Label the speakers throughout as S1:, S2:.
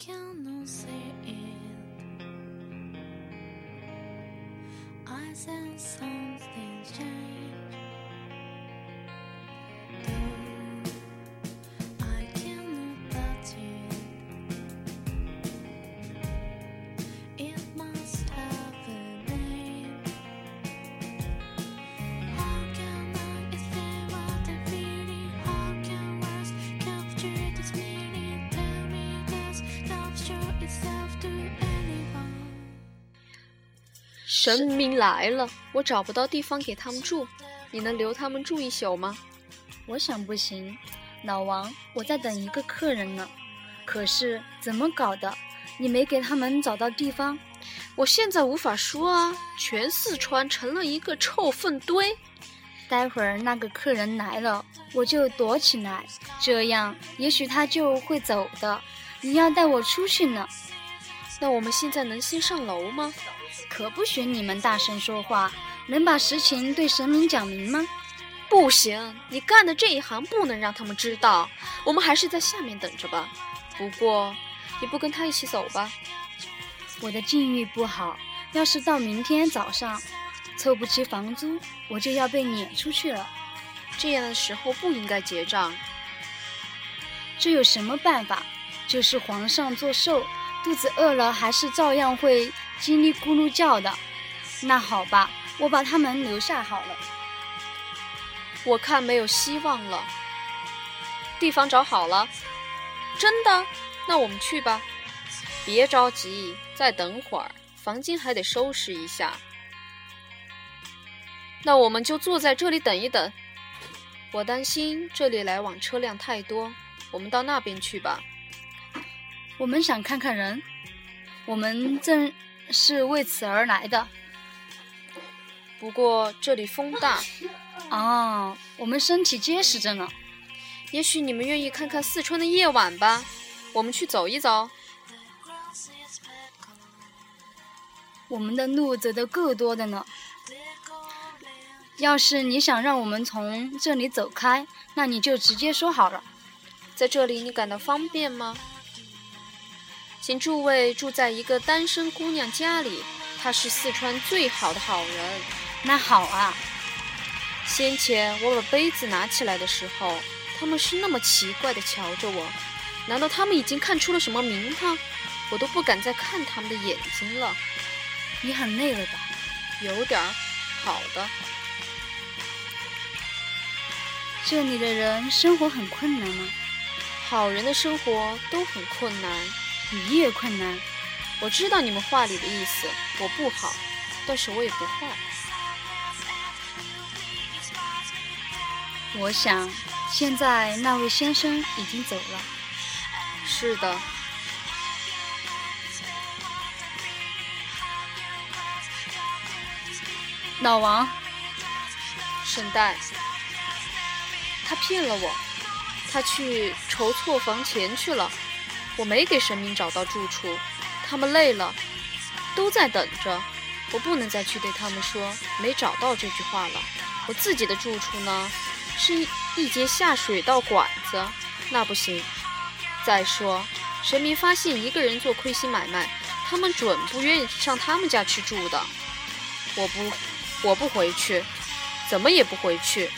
S1: cannot see it. I sense something's changed.
S2: 神明来了，我找不到地方给他们住，你能留他们住一宿吗？
S3: 我想不行，老王，我在等一个客人呢。可是怎么搞的？你没给他们找到地方？
S2: 我现在无法说啊，全四川成了一个臭粪堆。
S3: 待会儿那个客人来了，我就躲起来，这样也许他就会走的。你要带我出去呢，
S2: 那我们现在能先上楼吗？
S3: 可不许你们大声说话，能把实情对神明讲明吗？
S2: 不行，你干的这一行不能让他们知道。我们还是在下面等着吧。不过，你不跟他一起走吧？
S3: 我的境遇不好，要是到明天早上凑不齐房租，我就要被撵出去了。
S2: 这样的时候不应该结账。
S3: 这有什么办法？就是皇上做寿，肚子饿了还是照样会叽里咕噜叫的。那好吧，我把他们留下好了。
S2: 我看没有希望了。地方找好了，真的？那我们去吧。别着急，再等会儿，房间还得收拾一下。那我们就坐在这里等一等。我担心这里来往车辆太多，我们到那边去吧。
S3: 我们想看看人，我们正是为此而来的。
S2: 不过这里风大，
S3: 啊，我们身体结实着呢。
S2: 也许你们愿意看看四川的夜晚吧。我们去走一走。
S3: 我们的路走得够多的呢。要是你想让我们从这里走开，那你就直接说好了。
S2: 在这里你感到方便吗？请诸位住在一个单身姑娘家里，她是四川最好的好人。
S3: 那好啊。
S2: 先前我把杯子拿起来的时候，他们是那么奇怪地瞧着我，难道他们已经看出了什么名堂？我都不敢再看他们的眼睛了。
S3: 你很累了吧？
S2: 有点儿。好的。
S3: 这里的人生活很困难吗？
S2: 好人的生活都很困难。
S3: 你也困难。
S2: 我知道你们话里的意思，我不好，但是我也不坏。
S3: 我想，现在那位先生已经走了。
S2: 是的。
S3: 老王，
S2: 沈代，他骗了我，他去筹措房钱去了。我没给神明找到住处，他们累了，都在等着。我不能再去对他们说没找到这句话了。我自己的住处呢，是一一节下水道管子，那不行。再说，神明发现一个人做亏心买卖，他们准不愿意上他们家去住的。我不，我不回去，怎么也不回去。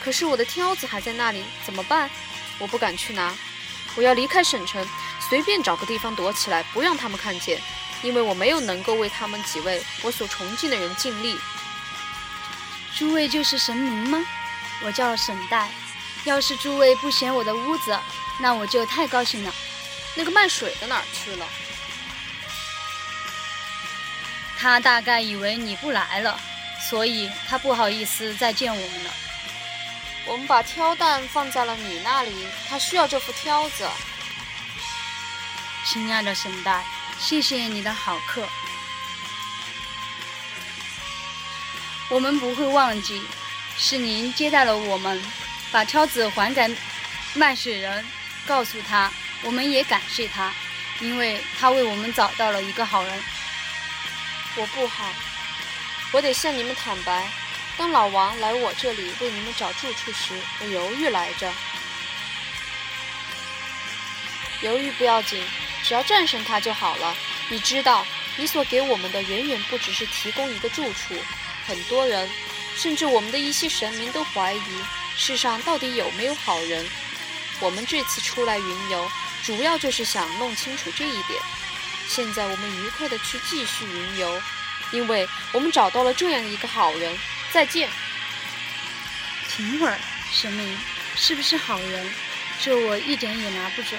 S2: 可是我的挑子还在那里，怎么办？我不敢去拿。我要离开省城，随便找个地方躲起来，不让他们看见，因为我没有能够为他们几位我所崇敬的人尽力。
S3: 诸位就是神明吗？我叫沈代。要是诸位不嫌我的屋子，那我就太高兴了。
S2: 那个卖水的哪儿去了？
S3: 他大概以为你不来了，所以他不好意思再见我们了。
S2: 我们把挑担放在了你那里，他需要这副挑子。
S3: 亲爱的沈代，谢谢你的好客，我们不会忘记，是您接待了我们，把挑子还给卖水人，告诉他我们也感谢他，因为他为我们找到了一个好人。
S2: 我不好，我得向你们坦白。当老王来我这里为你们找住处时，我犹豫来着。犹豫不要紧，只要战胜它就好了。你知道，你所给我们的远远不只是提供一个住处。很多人，甚至我们的一些神明都怀疑，世上到底有没有好人。我们这次出来云游，主要就是想弄清楚这一点。现在我们愉快地去继续云游，因为我们找到了这样一个好人。再见。
S3: 停会儿，神明是不是好人？这我一点也拿不准。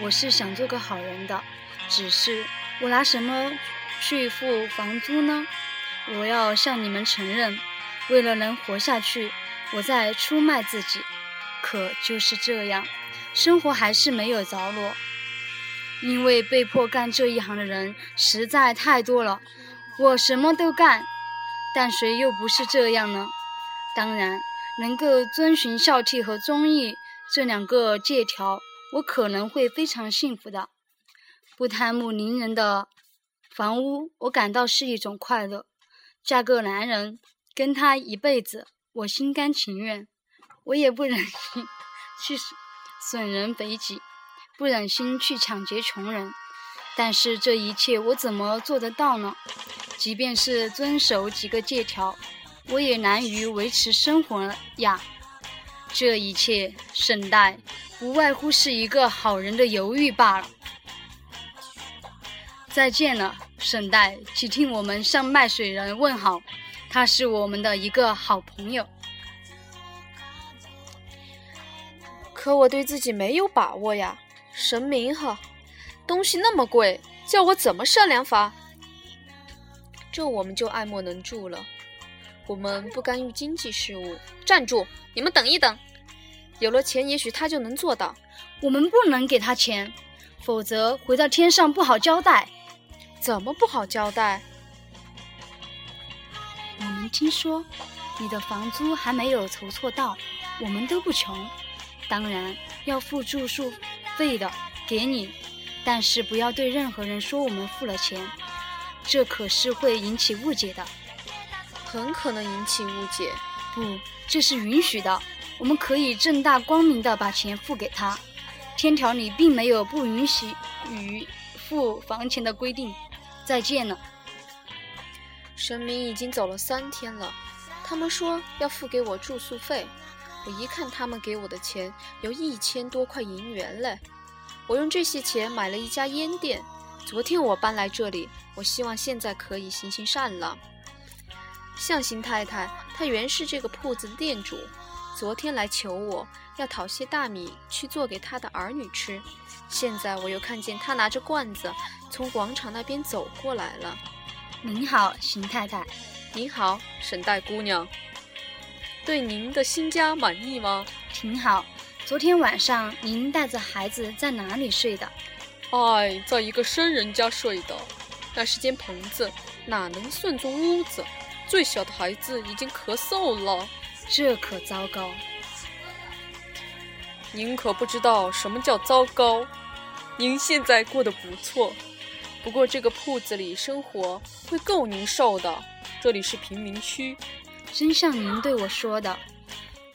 S3: 我是想做个好人的，只是我拿什么去付房租呢？我要向你们承认，为了能活下去，我在出卖自己。可就是这样，生活还是没有着落。因为被迫干这一行的人实在太多了，我什么都干，但谁又不是这样呢？当然，能够遵循孝悌和忠义这两个借条，我可能会非常幸福的。不贪慕邻人的房屋，我感到是一种快乐。嫁个男人，跟他一辈子，我心甘情愿。我也不忍心 去损人肥己，不忍心去抢劫穷人。但是这一切我怎么做得到呢？即便是遵守几个借条，我也难于维持生活呀。这一切，沈代无外乎是一个好人的犹豫罢了。再见了，沈代，请听我们向卖水人问好，他是我们的一个好朋友。
S2: 可我对自己没有把握呀，神明哈，东西那么贵，叫我怎么善良法？这我们就爱莫能助了。我们不干预经济事务。站住！你们等一等，有了钱，也许他就能做到。
S3: 我们不能给他钱，否则回到天上不好交代。
S2: 怎么不好交代？
S3: 我们听说你的房租还没有筹措到，我们都不穷，当然要付住宿费的，给你，但是不要对任何人说我们付了钱，这可是会引起误解的。
S2: 很可能引起误解。
S3: 不，这是允许的，我们可以正大光明的把钱付给他，天条里并没有不允许与付房钱的规定。再见了。
S2: 神明已经走了三天了，他们说要付给我住宿费。我一看他们给我的钱有一千多块银元嘞，我用这些钱买了一家烟店。昨天我搬来这里，我希望现在可以行行善了。向行太太，她原是这个铺子的店主，昨天来求我要讨些大米去做给他的儿女吃。现在我又看见他拿着罐子从广场那边走过来了。
S3: 您好，邢太太。
S2: 您好，沈代姑娘，对您的新家满意吗？
S3: 挺好。昨天晚上您带着孩子在哪里睡的？
S2: 哎，在一个生人家睡的，那是间棚子，哪能算作屋子？最小的孩子已经咳嗽了，
S3: 这可糟糕。
S2: 您可不知道什么叫糟糕。您现在过得不错，不过这个铺子里生活会够您受的。这里是贫民区，
S3: 真像您对我说的，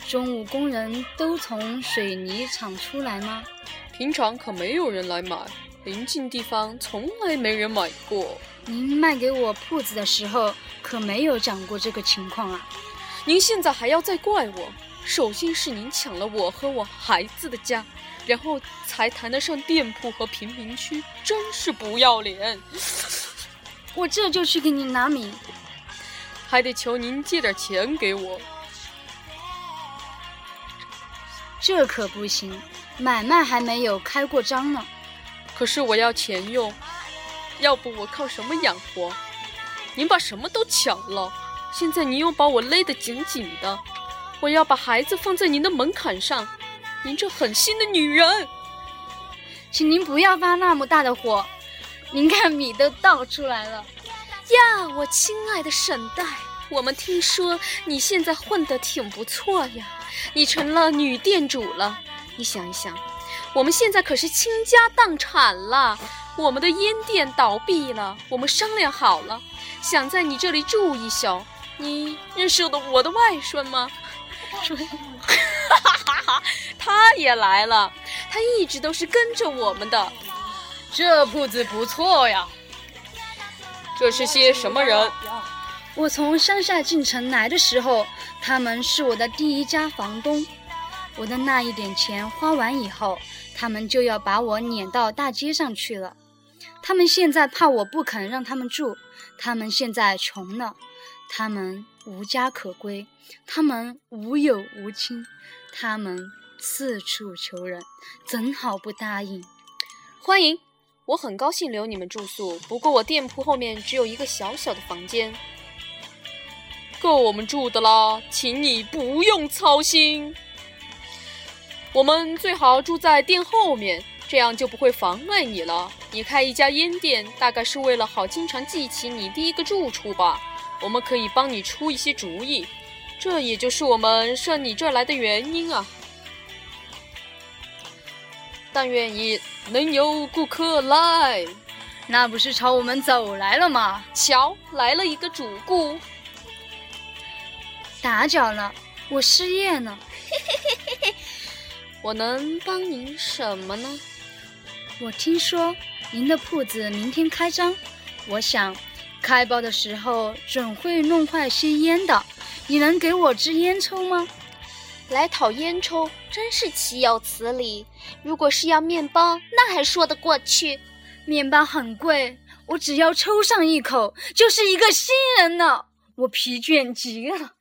S3: 中午工人都从水泥厂出来吗？
S2: 平常可没有人来买，临近地方从来没人买过。
S3: 您卖给我铺子的时候可没有讲过这个情况啊！
S2: 您现在还要再怪我？首先是您抢了我和我孩子的家，然后才谈得上店铺和贫民区，真是不要脸！
S3: 我这就去给您拿米，
S2: 还得求您借点钱给我。
S3: 这可不行，买卖还没有开过张呢。
S2: 可是我要钱用，要不我靠什么养活？您把什么都抢了，现在您又把我勒得紧紧的。我要把孩子放在您的门槛上，您这狠心的女人！
S3: 请您不要发那么大的火，您看米都倒出来了。
S2: 呀，我亲爱的沈代，我们听说你现在混得挺不错呀，你成了女店主了。你想一想，我们现在可是倾家荡产了，我们的烟店倒闭了，我们商量好了，想在你这里住一宿。你认识的我的外孙吗？哈哈哈哈他也来了，他一直都是跟着我们的。
S3: 这铺子不错呀。
S2: 这是些什么人？
S3: 我从乡下进城来的时候，他们是我的第一家房东。我的那一点钱花完以后，他们就要把我撵到大街上去了。他们现在怕我不肯让他们住，他们现在穷了，他们无家可归，他们无友无亲，他们四处求人，怎好不答应？
S2: 欢迎，我很高兴留你们住宿。不过我店铺后面只有一个小小的房间，够我们住的啦，请你不用操心。我们最好住在店后面，这样就不会妨碍你了。你开一家烟店，大概是为了好经常记起你第一个住处吧？我们可以帮你出一些主意，这也就是我们设你这儿来的原因啊。但愿你能有顾客来。
S3: 那不是朝我们走来了吗？
S2: 瞧，来了一个主顾。
S3: 打搅了，我失业呢。
S2: 我能帮您什么呢？
S3: 我听说您的铺子明天开张，我想开包的时候准会弄坏些烟的，你能给我支烟抽吗？
S4: 来讨烟抽，真是岂有此理！如果是要面包，那还说得过去。
S3: 面包很贵，我只要抽上一口就是一个新人了，我疲倦极了。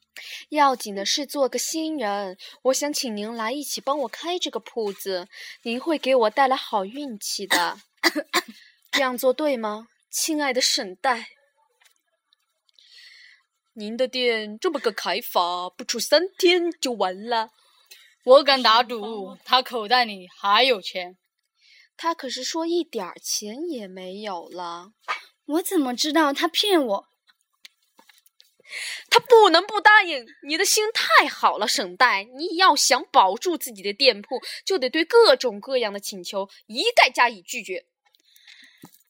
S2: 要紧的是做个新人，我想请您来一起帮我开这个铺子，您会给我带来好运气的。这样做对吗，亲爱的沈代？您的店这么个开法，不出三天就完了。
S3: 我敢打赌，他口袋里还有钱。
S2: 他可是说一点儿钱也没有了。
S3: 我怎么知道他骗我？
S2: 他不能不答应。你的心太好了，沈代。你要想保住自己的店铺，就得对各种各样的请求一概加以拒绝。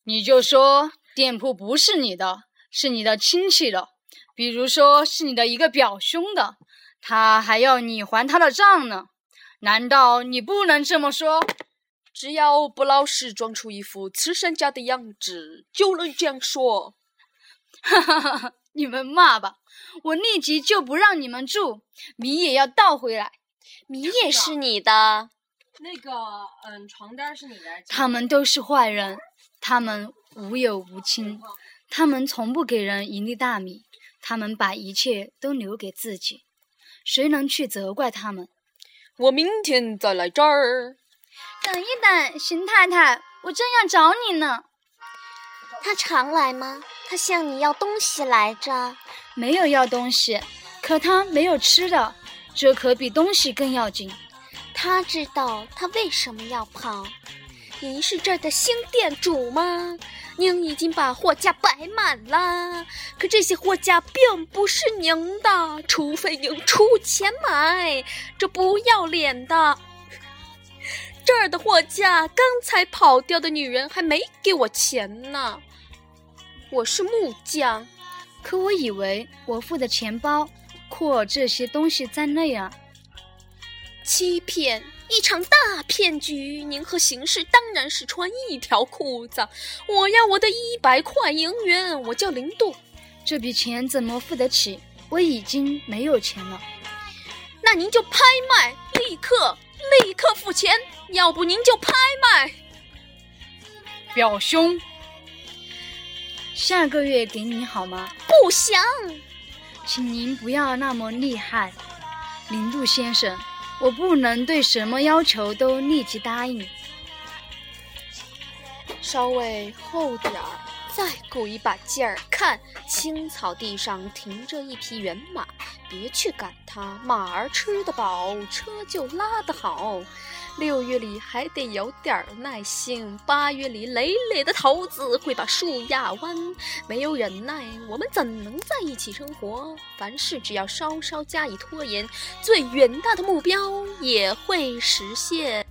S3: 你就说店铺不是你的，是你的亲戚的，比如说是你的一个表兄的，他还要你还他的账呢。难道你不能这么说？
S2: 只要不老实，装出一副慈善家的样子，就能这样说。
S3: 哈哈哈哈！你们骂吧，我立即就不让你们住，米也要倒回来。
S4: 米也是你的。
S5: 那个，嗯，床单是你的。
S3: 他们都是坏人，他们无友无亲，他们从不给人一粒大米，他们把一切都留给自己，谁能去责怪他们？
S2: 我明天再来这儿。
S3: 等一等，邢太太，我正要找你呢。
S4: 他常来吗？他向你要东西来着。
S3: 没有要东西，可他没有吃的，这可比东西更要紧。
S4: 他知道他为什么要跑。您是这儿的新店主吗？您已经把货架摆满了，可这些货架并不是您的，除非您出钱买。这不要脸的！这儿的货架，刚才跑掉的女人还没给我钱呢。我是木匠，
S3: 可我以为我付的钱包括这些东西在内啊。
S4: 欺骗，一场大骗局！您和邢氏当然是穿一条裤子。我要我的一百块银元，我叫林度。
S3: 这笔钱怎么付得起？我已经没有钱了。
S4: 那您就拍卖，立刻立刻付钱，要不您就拍卖。
S3: 表兄，下个月给你好吗？
S4: 不想，
S3: 请您不要那么厉害，林度先生。我不能对什么要求都立即答应。
S2: 稍微厚点儿，再鼓一把劲儿，看青草地上停着一匹原马，别去赶它，马儿吃得饱，车就拉得好。六月里还得有点儿耐心，八月里累累的桃子会把树压弯。没有忍耐，我们怎能在一起生活？凡事只要稍稍加以拖延，最远大的目标也会实现。